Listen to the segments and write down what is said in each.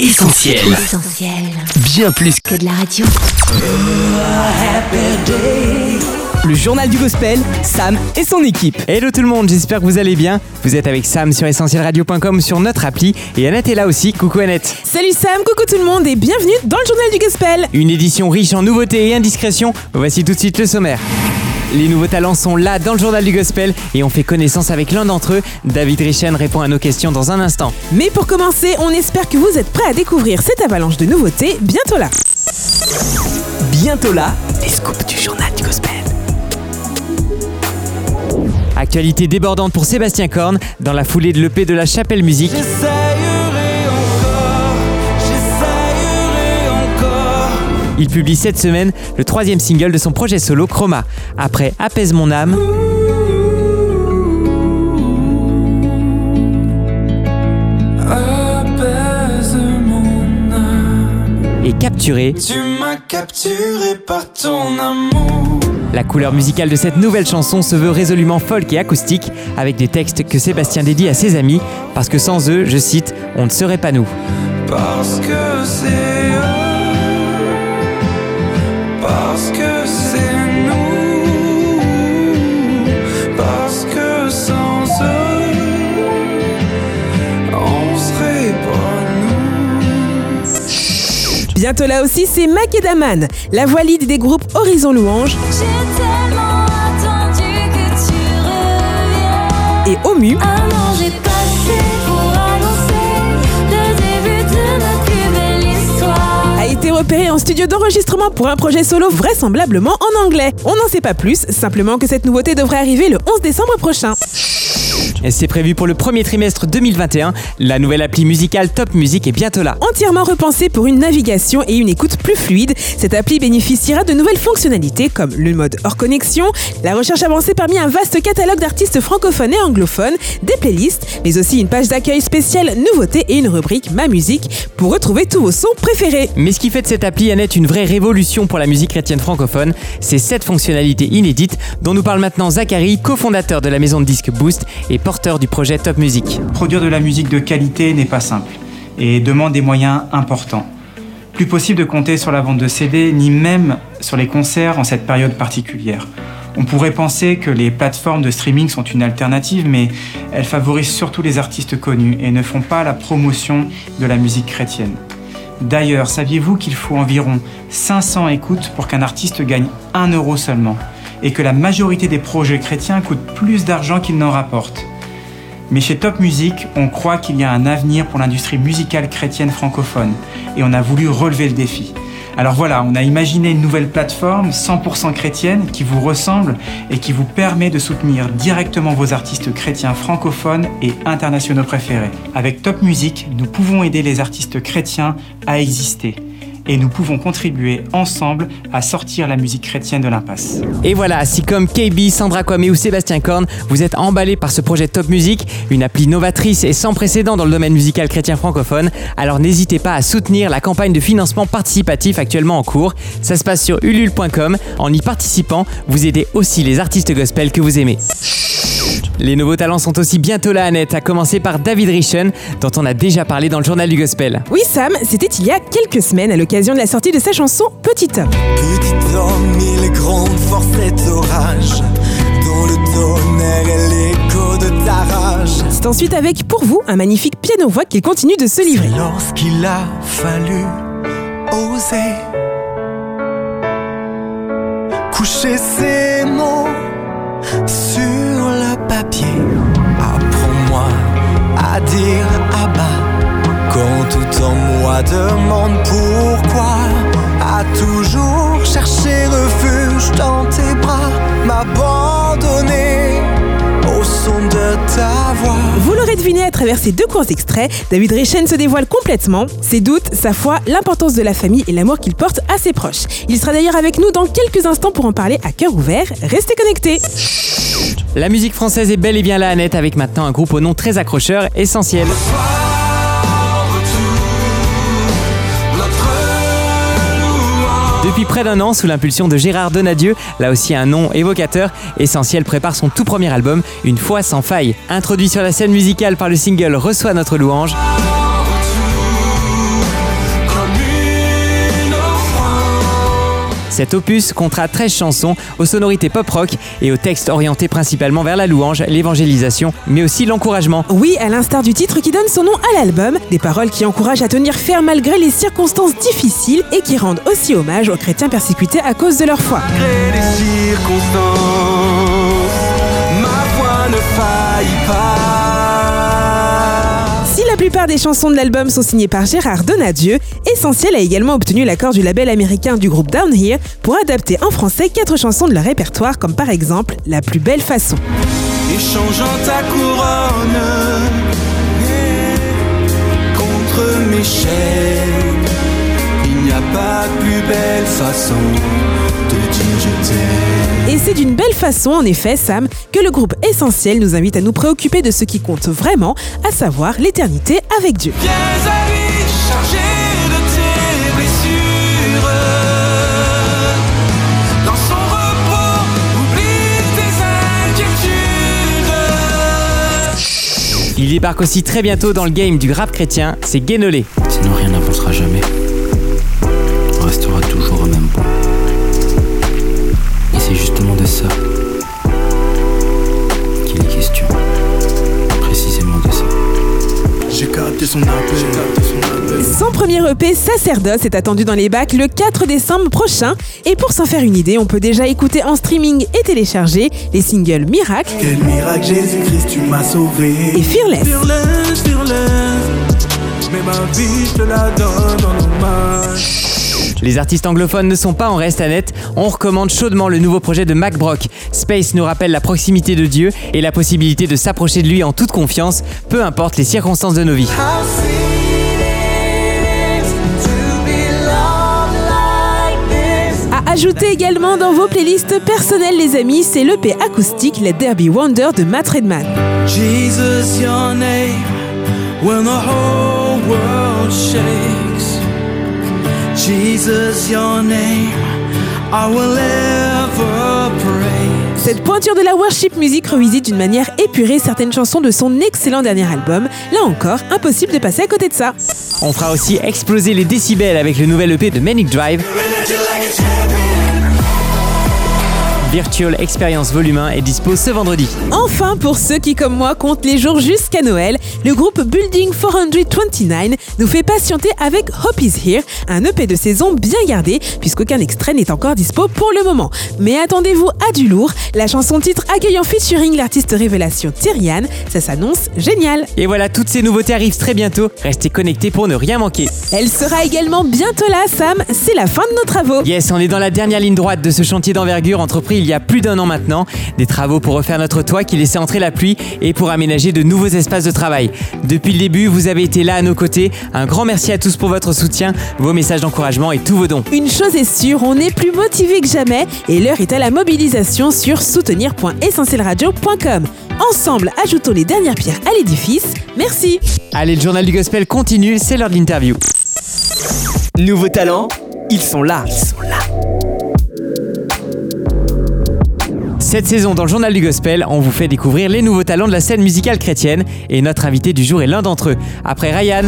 Essentiel. Essentiel. Bien plus Que de la radio. Le journal du gospel, Sam et son équipe. Hello tout le monde, j'espère que vous allez bien. Vous êtes avec Sam sur essentielradio.com sur notre appli et Annette est là aussi. Coucou Annette. Salut Sam, coucou tout le monde et bienvenue dans le journal du gospel. Une édition riche en nouveautés et indiscrétions. Voici tout de suite le sommaire. Les nouveaux talents sont là dans le journal du gospel et on fait connaissance avec l'un d'entre eux. David Richen répond à nos questions dans un instant. Mais pour commencer, on espère que vous êtes prêts à découvrir cette avalanche de nouveautés bientôt là. Bientôt là, les scoops du journal du gospel. Actualité débordante pour Sébastien Korn dans la foulée de l'EP de la Chapelle Musique. Il publie cette semaine le troisième single de son projet solo Chroma. Après Apaise mon âme, Apaise mon âme. et Capturé, Tu m'as capturé par ton amour. la couleur musicale de cette nouvelle chanson se veut résolument folk et acoustique avec des textes que Sébastien dédie à ses amis parce que sans eux, je cite, on ne serait pas nous. Parce que c'est Bientôt là aussi, c'est Makedaman, la voix lead des groupes Horizon Louange J'ai tellement attendu que tu reviennes. et Omu. Un an j'ai passé pour annoncer le début de notre plus belle histoire. a été repéré en studio d'enregistrement pour un projet solo vraisemblablement en anglais. On n'en sait pas plus, simplement que cette nouveauté devrait arriver le 11 décembre prochain. C'est prévu pour le premier trimestre 2021. La nouvelle appli musicale Top Music est bientôt là. Entièrement repensée pour une navigation et une écoute plus fluide, cette appli bénéficiera de nouvelles fonctionnalités comme le mode hors connexion, la recherche avancée parmi un vaste catalogue d'artistes francophones et anglophones, des playlists, mais aussi une page d'accueil spéciale nouveautés et une rubrique Ma musique pour retrouver tous vos sons préférés. Mais ce qui fait de cette appli Annette une vraie révolution pour la musique chrétienne francophone, c'est cette fonctionnalité inédite dont nous parle maintenant Zachary, cofondateur de la maison de disques Boost et porteur du projet Top Music. Produire de la musique de qualité n'est pas simple et demande des moyens importants. Plus possible de compter sur la vente de CD, ni même sur les concerts en cette période particulière. On pourrait penser que les plateformes de streaming sont une alternative, mais elles favorisent surtout les artistes connus et ne font pas la promotion de la musique chrétienne. D'ailleurs, saviez-vous qu'il faut environ 500 écoutes pour qu'un artiste gagne 1 euro seulement et que la majorité des projets chrétiens coûtent plus d'argent qu'ils n'en rapportent mais chez Top Music, on croit qu'il y a un avenir pour l'industrie musicale chrétienne francophone et on a voulu relever le défi. Alors voilà, on a imaginé une nouvelle plateforme 100% chrétienne qui vous ressemble et qui vous permet de soutenir directement vos artistes chrétiens francophones et internationaux préférés. Avec Top Music, nous pouvons aider les artistes chrétiens à exister et nous pouvons contribuer ensemble à sortir la musique chrétienne de l'impasse. Et voilà, si comme KB, Sandra Kwame ou Sébastien Korn, vous êtes emballés par ce projet Top Music, une appli novatrice et sans précédent dans le domaine musical chrétien francophone, alors n'hésitez pas à soutenir la campagne de financement participatif actuellement en cours. Ça se passe sur ulule.com. En y participant, vous aidez aussi les artistes gospel que vous aimez. Les nouveaux talents sont aussi bientôt là, Annette, à commencer par David Richen, dont on a déjà parlé dans le journal du gospel. Oui Sam, c'était il y a quelques semaines à l'occasion de la sortie de sa chanson Petit homme. Petit homme, il cet orage, dont le tonnerre est l'écho de ta rage. C'est ensuite avec pour vous un magnifique piano-voix qu'il continue de se livrer. Lorsqu'il a fallu oser coucher ses mots sur apprends-moi à dire à bas quand tout en moi demande pourquoi. À toujours chercher refuge dans tes bras, m'abandonner Vous l'aurez deviné à travers ces deux courts extraits, David Richen se dévoile complètement. Ses doutes, sa foi, l'importance de la famille et l'amour qu'il porte à ses proches. Il sera d'ailleurs avec nous dans quelques instants pour en parler à cœur ouvert. Restez connectés. La musique française est bel et bien là, Annette, avec maintenant un groupe au nom très accrocheur, essentiel. Depuis près d'un an, sous l'impulsion de Gérard Donadieu, là aussi un nom évocateur, Essentiel prépare son tout premier album, Une fois sans faille. Introduit sur la scène musicale par le single Reçois notre louange. Cet opus comptera 13 chansons aux sonorités pop-rock et aux textes orientés principalement vers la louange, l'évangélisation, mais aussi l'encouragement. Oui, à l'instar du titre qui donne son nom à l'album, des paroles qui encouragent à tenir ferme malgré les circonstances difficiles et qui rendent aussi hommage aux chrétiens persécutés à cause de leur foi. Malgré les circonstances, ma foi ne faillit pas. La plupart des chansons de l'album sont signées par Gérard Donadieu, Essentiel a également obtenu l'accord du label américain du groupe Down Here pour adapter en français quatre chansons de leur répertoire, comme par exemple La plus belle façon. Et c'est d'une belle façon, en effet, Sam, que le groupe Essentiel nous invite à nous préoccuper de ce qui compte vraiment, à savoir l'éternité avec Dieu. Viens à lui, chargé de tes blessures. Dans son repos, oublie tes inquiétudes. Il débarque aussi très bientôt dans le game du rap chrétien, c'est Guénolé. Sinon rien n'avancera jamais. Capté son appel. Son premier EP, Sacerdoce, est attendu dans les bacs le 4 décembre prochain. Et pour s'en faire une idée, on peut déjà écouter en streaming et télécharger les singles Miracle Quel miracle, Jésus-Christ, tu m'as sauvé. et Fearless. Fearless, fearless. Mais ma vie, je te la donne en hommage. Les artistes anglophones ne sont pas en reste à net, on recommande chaudement le nouveau projet de Mac Brock. Space nous rappelle la proximité de Dieu et la possibilité de s'approcher de lui en toute confiance, peu importe les circonstances de nos vies. Ajouter également dans vos playlists personnelles, les amis, c'est l'EP acoustique Let There Be Wonder de Matt Redman. Jesus, your name, when the whole world shakes. Cette pointure de la worship music revisite d'une manière épurée certaines chansons de son excellent dernier album. Là encore, impossible de passer à côté de ça. On fera aussi exploser les décibels avec le nouvel EP de Manic Drive. Virtual Experience Volume 1 est dispo ce vendredi. Enfin, pour ceux qui, comme moi, comptent les jours jusqu'à Noël, le groupe Building 429 nous fait patienter avec Hope is Here, un EP de saison bien gardé, puisqu'aucun extrait n'est encore dispo pour le moment. Mais attendez-vous à du lourd, la chanson titre accueillant featuring l'artiste révélation Tyrian, ça s'annonce génial. Et voilà, toutes ces nouveautés arrivent très bientôt. Restez connectés pour ne rien manquer. Elle sera également bientôt là, Sam, c'est la fin de nos travaux. Yes, on est dans la dernière ligne droite de ce chantier d'envergure entrepris il y a plus d'un an maintenant. Des travaux pour refaire notre toit qui laissait entrer la pluie et pour aménager de nouveaux espaces de travail. Depuis le début, vous avez été là à nos côtés. Un grand merci à tous pour votre soutien, vos messages d'encouragement et tous vos dons. Une chose est sûre, on est plus motivé que jamais et l'heure est à la mobilisation sur soutenir.essentielradio.com. Ensemble, ajoutons les dernières pierres à l'édifice. Merci. Allez, le journal du gospel continue, c'est l'heure de l'interview. Nouveaux talents, ils sont là. Ils sont là. Cette saison dans le journal du gospel, on vous fait découvrir les nouveaux talents de la scène musicale chrétienne et notre invité du jour est l'un d'entre eux. Après Ryan,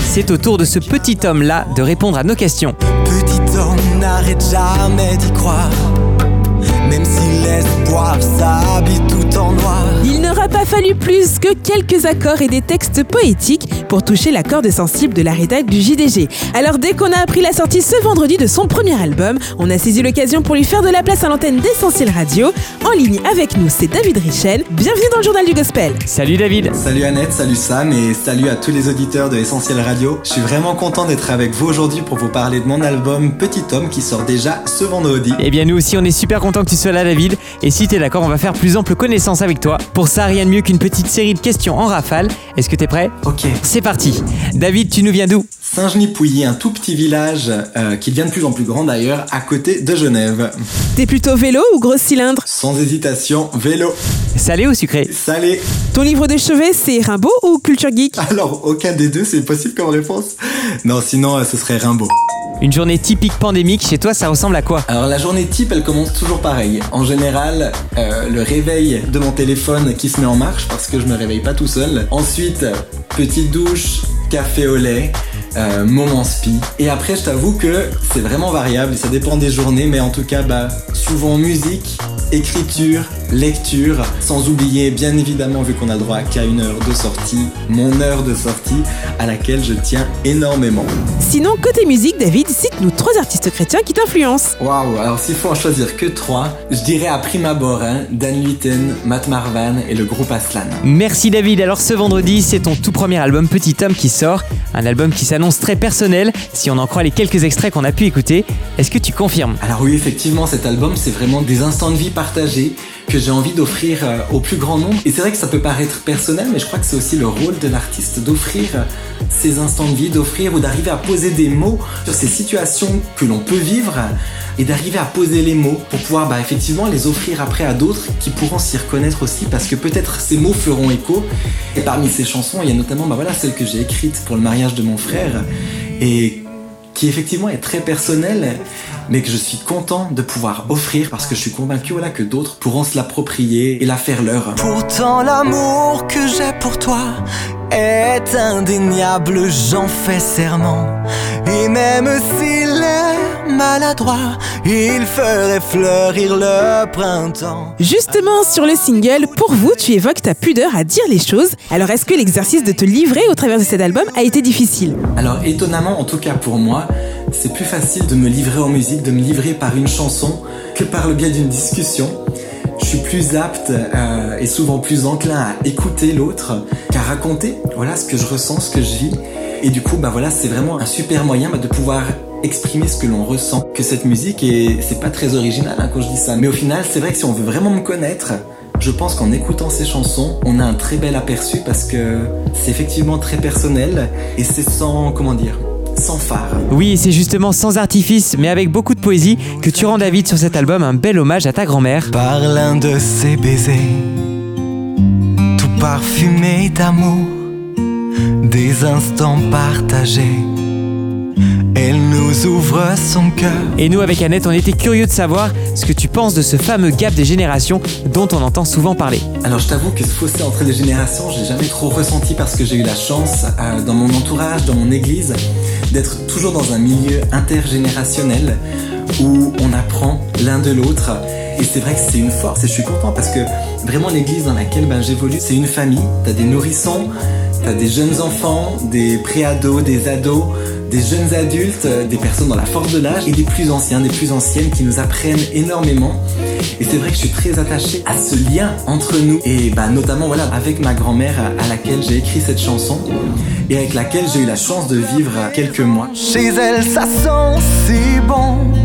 c'est au tour de ce petit homme-là de répondre à nos questions. Fallu plus que quelques accords et des textes poétiques pour toucher la corde sensible de la rédac du JDG. Alors dès qu'on a appris la sortie ce vendredi de son premier album, on a saisi l'occasion pour lui faire de la place à l'antenne d'Essentiel Radio. En ligne avec nous, c'est David Richen. Bienvenue dans le journal du gospel. Salut David Salut Annette, salut Sam et salut à tous les auditeurs de Essentiel Radio. Je suis vraiment content d'être avec vous aujourd'hui pour vous parler de mon album Petit Homme qui sort déjà ce vendredi. Eh bien nous aussi on est super content que tu sois là David et si t'es d'accord on va faire plus ample connaissance avec toi. Pour ça rien de mieux qu'une petite série de questions en rafale. Est-ce que t'es prêt? Ok. C'est parti David tu nous viens d'où? Saint-Genis-Pouilly, un tout petit village euh, qui devient de plus en plus grand d'ailleurs, à côté de Genève. T'es plutôt vélo ou gros cylindre? Sans hésitation, vélo. Salé ou sucré? Salé. Ton livre de chevet, c'est Rimbaud ou Culture Geek? Alors, aucun des deux, c'est possible comme réponse? Non, sinon, euh, ce serait Rimbaud. Une journée typique pandémique chez toi ça ressemble à quoi? Alors la journée type, elle commence toujours pareil. En général, euh, le réveil de mon téléphone qui sonne met en marche parce que je me réveille pas tout seul. Ensuite, petite douche, café au lait. Euh, moment spi. Et après, je t'avoue que c'est vraiment variable, ça dépend des journées, mais en tout cas, bah, souvent musique, écriture, lecture, sans oublier, bien évidemment, vu qu'on a le droit qu'à une heure de sortie, mon heure de sortie, à laquelle je tiens énormément. Sinon, côté musique, David, cite-nous trois artistes chrétiens qui t'influencent. Waouh, alors s'il faut en choisir que trois, je dirais à prime abord, hein, Dan Luiten, Matt Marvan et le groupe Aslan. Merci David. Alors ce vendredi, c'est ton tout premier album Petit Homme qui sort. Un album qui s'annonce très personnel, si on en croit les quelques extraits qu'on a pu écouter. Est-ce que tu confirmes? Alors oui, effectivement, cet album, c'est vraiment des instants de vie partagés que j'ai envie d'offrir euh, au plus grand nombre. Et c'est vrai que ça peut paraître personnel, mais je crois que c'est aussi le rôle de l'artiste d'offrir euh, ces instants de vie, d'offrir ou d'arriver à poser des mots sur ces situations que l'on peut vivre et d'arriver à poser les mots pour pouvoir bah, effectivement les offrir après à d'autres qui pourront s'y reconnaître aussi parce que peut-être ces mots feront écho. Et parmi ces chansons, il y a notamment bah, voilà, celle que j'ai écrite pour le mariage de mon frère et qui effectivement est très personnelle mais que je suis content de pouvoir offrir parce que je suis convaincu que d'autres pourront se l'approprier et la faire leur. Pourtant l'amour que j'ai pour toi est indéniable, j'en fais serment. Et même s'il est maladroit, il ferait fleurir le printemps. Justement, sur le single, pour vous, tu évoques ta pudeur à dire les choses. Alors, est-ce que l'exercice de te livrer au travers de cet album a été difficile? Alors étonnamment, en tout cas pour moi, c'est plus facile de me livrer en musique, de me livrer par une chanson que par le biais d'une discussion. Je suis plus apte euh, et souvent plus enclin à écouter l'autre qu'à raconter voilà ce que je ressens, ce que je vis. Et du coup, bah voilà, c'est vraiment un super moyen bah, de pouvoir exprimer ce que l'on ressent. Que cette musique, et c'est pas très original hein, quand je dis ça, mais au final, c'est vrai que si on veut vraiment me connaître, je pense qu'en écoutant ces chansons, on a un très bel aperçu parce que c'est effectivement très personnel et c'est sans, comment dire, sans phare. Oui, c'est justement sans artifice, mais avec beaucoup de poésie, que tu rends David sur cet album un bel hommage à ta grand-mère. Par l'un de ses baisers, tout parfumé d'amour, des instants partagés. Elle nous ouvre son cœur. Et nous, avec Annette, on était curieux de savoir ce que tu penses de ce fameux gap des générations dont on entend souvent parler. Alors je t'avoue que ce fossé entre les générations, j'ai jamais trop ressenti parce que j'ai eu la chance, euh, dans mon entourage, dans mon église, d'être toujours dans un milieu intergénérationnel où on apprend l'un de l'autre. Et c'est vrai que c'est une force et je suis content parce que vraiment l'église dans laquelle ben, j'évolue, c'est une famille. T'as des nourrissons, t'as des jeunes enfants, des préados, des ados, des jeunes adultes, euh, des personnes dans la force de l'âge et des plus anciens, des plus anciennes qui nous apprennent énormément. Et c'est vrai que je suis très attaché à ce lien entre nous et bah, notamment avec ma grand-mère à laquelle j'ai écrit cette chanson et avec laquelle j'ai eu la chance de vivre quelques mois. Chez elle, ça sent si bon.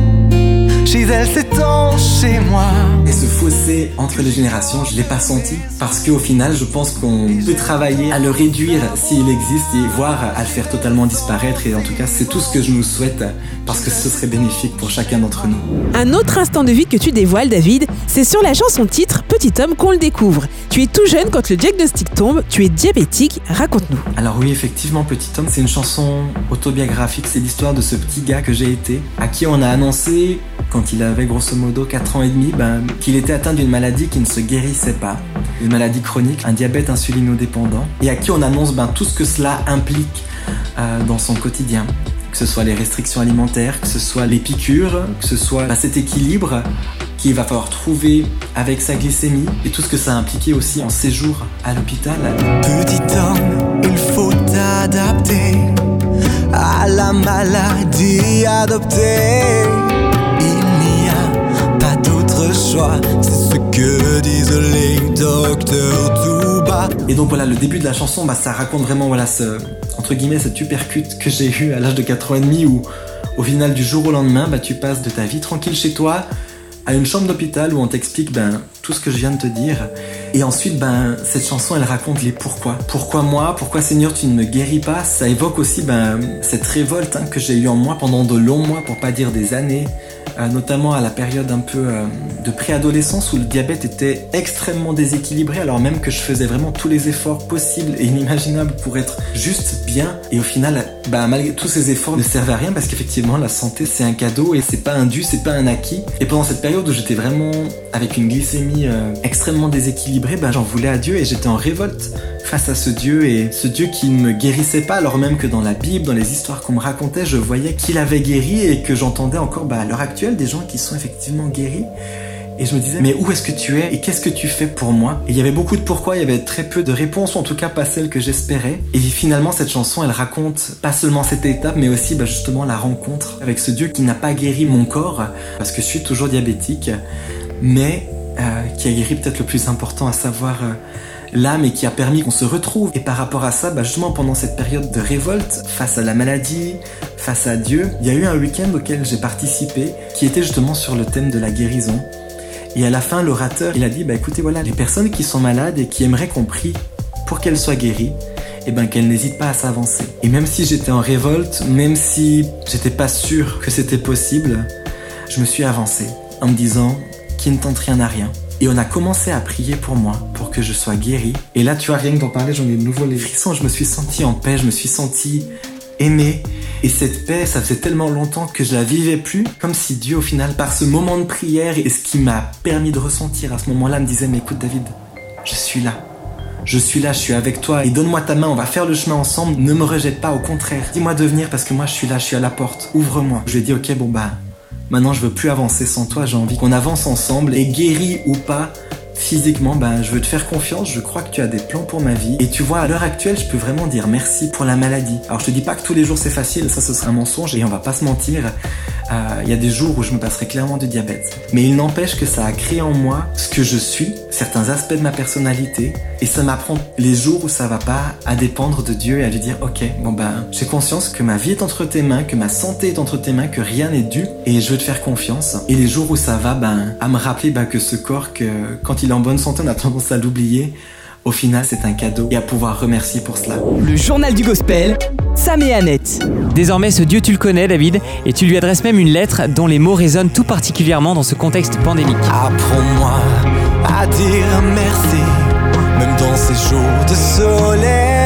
Chez elle, c'est tant chez moi. Et ce fossé entre les générations, je l'ai pas senti parce qu'au final, je pense qu'on peut travailler à le réduire s'il existe et voire à le faire totalement disparaître. Et en tout cas, c'est tout ce que je nous souhaite parce que ce serait bénéfique pour chacun d'entre nous. Un autre instant de vie que tu dévoiles, David, c'est sur la chanson titre Petit homme qu'on le découvre. Tu es tout jeune quand le diagnostic tombe, tu es diabétique, raconte-nous. Alors oui, effectivement, Petit Homme, c'est une chanson autobiographique. C'est l'histoire de ce petit gars que j'ai été, à qui on a annoncé, quand il avait grosso modo 4 ans et demi, ben, qu'il était atteint d'une maladie qui ne se guérissait pas. Une maladie chronique, un diabète insulinodépendant, et à qui on annonce ben, tout ce que cela implique euh, dans son quotidien. Que ce soit les restrictions alimentaires, que ce soit les piqûres, que ce soit ben, cet équilibre qu'il va falloir trouver avec sa glycémie et tout ce que ça a impliqué aussi en séjour à l'hôpital. Petit homme, il faut t'adapter à la maladie adoptée. Et donc voilà, le début de la chanson, bah, ça raconte vraiment voilà ce, entre guillemets, cette supercute que j'ai eu à l'âge de 4 ans et demi où au final du jour au lendemain, bah, tu passes de ta vie tranquille chez toi à une chambre d'hôpital où on t'explique ben, tout ce que je viens de te dire. Et ensuite, ben, cette chanson, elle raconte les pourquoi. Pourquoi moi? Pourquoi Seigneur, tu ne me guéris pas? Ça évoque aussi ben, cette révolte hein, que j'ai eue en moi pendant de longs mois, pour pas dire des années. Euh, notamment à la période un peu euh, de préadolescence où le diabète était extrêmement déséquilibré alors même que je faisais vraiment tous les efforts possibles et inimaginables pour être juste bien et au final bah, malgré tous ces efforts ne servaient à rien parce qu'effectivement la santé c'est un cadeau et c'est pas un dû c'est pas un acquis et pendant cette période où j'étais vraiment avec une glycémie euh, extrêmement déséquilibrée, ben, j'en voulais à Dieu et j'étais en révolte face à ce Dieu et ce Dieu qui ne me guérissait pas alors même que dans la Bible, dans les histoires qu'on me racontait, je voyais qu'il avait guéri et que j'entendais encore bah, à l'heure actuelle des gens qui sont effectivement guéris. Et je me disais, mais où est-ce que tu es et qu'est-ce que tu fais pour moi? Et il y avait beaucoup de pourquoi, il y avait très peu de réponses, en tout cas pas celles que j'espérais. Et finalement, cette chanson, elle raconte pas seulement cette étape, mais aussi bah, justement la rencontre avec ce Dieu qui n'a pas guéri mon corps, parce que je suis toujours diabétique, mais euh, qui a guéri peut-être le plus important, à savoir euh, l'âme et qui a permis qu'on se retrouve. Et par rapport à ça, bah, justement pendant cette période de révolte, face à la maladie, face à Dieu, il y a eu un week-end auquel j'ai participé, qui était justement sur le thème de la guérison. Et à la fin, l'orateur, il a dit, bah écoutez, voilà, les personnes qui sont malades et qui aimeraient qu'on prie pour qu'elles soient guéries, eh ben qu'elles n'hésitent pas à s'avancer. Et même si j'étais en révolte, même si j'étais pas sûr que c'était possible, je me suis avancé en me disant, qui ne tente rien n'a rien. Et on a commencé à prier pour moi, pour que je sois guéri. Et là, tu vois, rien que d'en parler, j'en ai de nouveau les frissons. Je me suis senti en paix, je me suis senti aimé. Et cette paix, ça faisait tellement longtemps que je la vivais plus, comme si Dieu, au final, par ce moment de prière et ce qui m'a permis de ressentir à ce moment-là, me disait, mais écoute David, je suis là. Je suis là, je suis avec toi et donne-moi ta main, on va faire le chemin ensemble, ne me rejette pas, au contraire. Dis-moi de venir parce que moi je suis là, je suis à la porte, ouvre-moi. Je lui ai dit, ok, bon bah, maintenant je veux plus avancer sans toi, j'ai envie qu'on avance ensemble et guéri ou pas, physiquement, ben, je veux te faire confiance, je crois que tu as des plans pour ma vie. Et tu vois, à l'heure actuelle, je peux vraiment dire merci pour la maladie. Alors je te dis pas que tous les jours c'est facile, ça ce serait un mensonge et on va pas se mentir. Euh, Il y a des jours où je me passerai clairement du diabète. Mais il n'empêche que ça a créé en moi ce que je suis, certains aspects de ma personnalité, et ça m'apprend les jours où ça va pas à dépendre de Dieu et à lui dire ok, bon ben j'ai conscience que ma vie est entre tes mains, que ma santé est entre tes mains, que rien n'est dû, et je veux te faire confiance. Et les jours où ça va, ben à me rappeler ben, que ce corps, que quand il est en bonne santé, on a tendance à l'oublier. Au final, c'est un cadeau et à pouvoir remercier pour cela. Le journal du gospel, Sam et Annette. Désormais, ce Dieu, tu le connais, David, et tu lui adresses même une lettre dont les mots résonnent tout particulièrement dans ce contexte pandémique. Apprends-moi à dire merci, même dans ces jours de soleil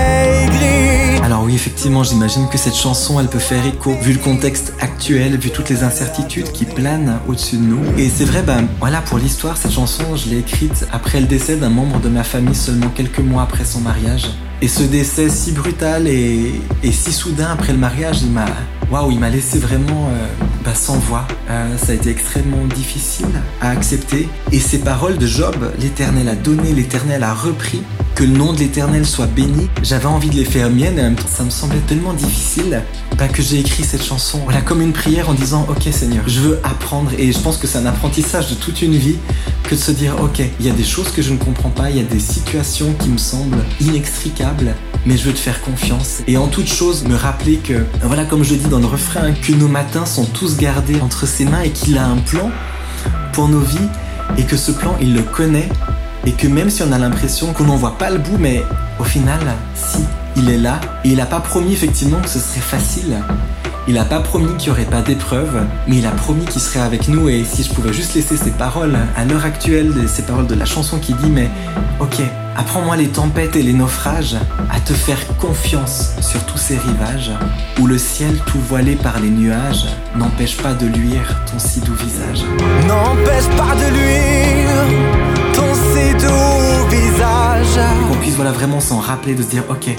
effectivement, j'imagine que cette chanson, elle peut faire écho, vu le contexte actuel, vu toutes les incertitudes qui planent au-dessus de nous. Et c'est vrai, ben voilà, pour l'histoire, cette chanson, je l'ai écrite après le décès d'un membre de ma famille seulement quelques mois après son mariage. Et ce décès si brutal et, si soudain après le mariage, il m'a, waouh, il m'a laissé vraiment euh, bah, sans voix. Euh, ça a été extrêmement difficile à accepter. Et ces paroles de Job, l'Éternel a donné, l'Éternel a repris, que le nom de l'Éternel soit béni. J'avais envie de les faire miennes et temps, ça me semblait tellement difficile bah, que j'ai écrit cette chanson. Voilà, comme une prière en disant, ok Seigneur, je veux apprendre. Et je pense que c'est un apprentissage de toute une vie que de se dire, ok, il y a des choses que je ne comprends pas, il y a des situations qui me semblent inextricables, mais je veux te faire confiance. Et en toute chose, me rappeler que, voilà, comme je dis dans le refrain, que nos matins sont tous gardés entre ses mains et qu'il a un plan pour nos vies et que ce plan, il le connaît et que même si on a l'impression qu'on n'en voit pas le bout, mais au final, si, il est là et il n'a pas promis effectivement que ce serait facile. Il n'a pas promis qu'il n'y aurait pas d'épreuves, mais il a promis qu'il serait avec nous et si je pouvais juste laisser ces paroles à l'heure actuelle, ces paroles de la chanson qui dit mais ok, apprends-moi les tempêtes et les naufrages, à te faire confiance sur tous ces rivages, où le ciel tout voilé par les nuages n'empêche pas de luire ton si doux visage. N'empêche pas de luire visage. qu'on puisse voilà vraiment s'en rappeler, de se dire ok,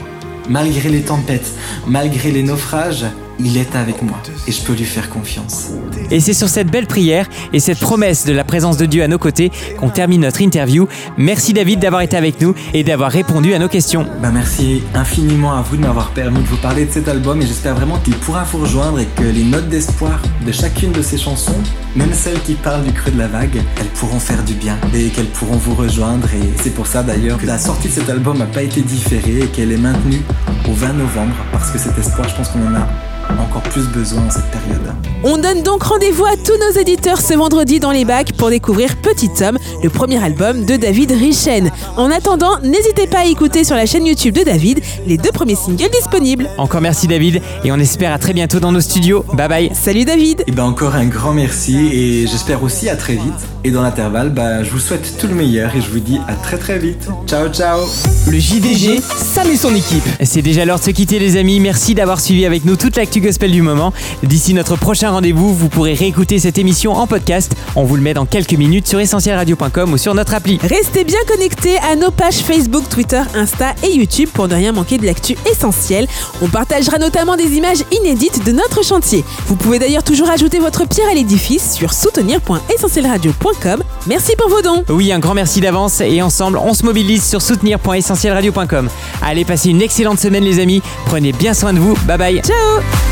malgré les tempêtes, malgré les naufrages, il est avec moi et je peux lui faire confiance. Et c'est sur cette belle prière et cette promesse de la présence de Dieu à nos côtés qu'on termine notre interview. Merci David d'avoir été avec nous et d'avoir répondu à nos questions. Bah merci infiniment à vous de m'avoir permis de vous parler de cet album et j'espère vraiment qu'il pourra vous rejoindre et que les notes d'espoir de chacune de ces chansons, même celles qui parlent du creux de la vague, elles pourront faire du bien et qu'elles pourront vous rejoindre et c'est pour ça d'ailleurs que la sortie de cet album n'a pas été différée et qu'elle est maintenue au 20 novembre parce que cet espoir je pense qu'on en a encore plus besoin en cette période. On donne donc rendez-vous à tous nos éditeurs ce vendredi dans les bacs pour découvrir Petit Homme, le premier album de David Richen. En attendant, n'hésitez pas à écouter sur la chaîne YouTube de David les deux premiers singles disponibles. Encore merci David et on espère à très bientôt dans nos studios. Bye bye. Salut David Et ben encore un grand merci et j'espère aussi à très vite. Et dans l'intervalle, bah, je vous souhaite tout le meilleur et je vous dis à très très vite. Ciao ciao Le JDG, Sam et son équipe. C'est déjà l'heure de se quitter les amis. Merci d'avoir suivi avec nous toute l'actu l'actu gospel du moment. D'ici notre prochain rendez-vous, vous pourrez réécouter cette émission en podcast. On vous le met dans quelques minutes sur essentielradio.com ou sur notre appli. Restez bien connectés à nos pages Facebook, Twitter, Insta et YouTube pour ne rien manquer de l'actu essentielle. On partagera notamment des images inédites de notre chantier. Vous pouvez d'ailleurs toujours ajouter votre pierre à l'édifice sur soutenir.essentielradio.com. Merci pour vos dons. Oui, un grand merci d'avance et ensemble, on se mobilise sur soutenir.essentielradio.com. Allez, passez une excellente semaine les amis. Prenez bien soin de vous. Bye bye. Ciao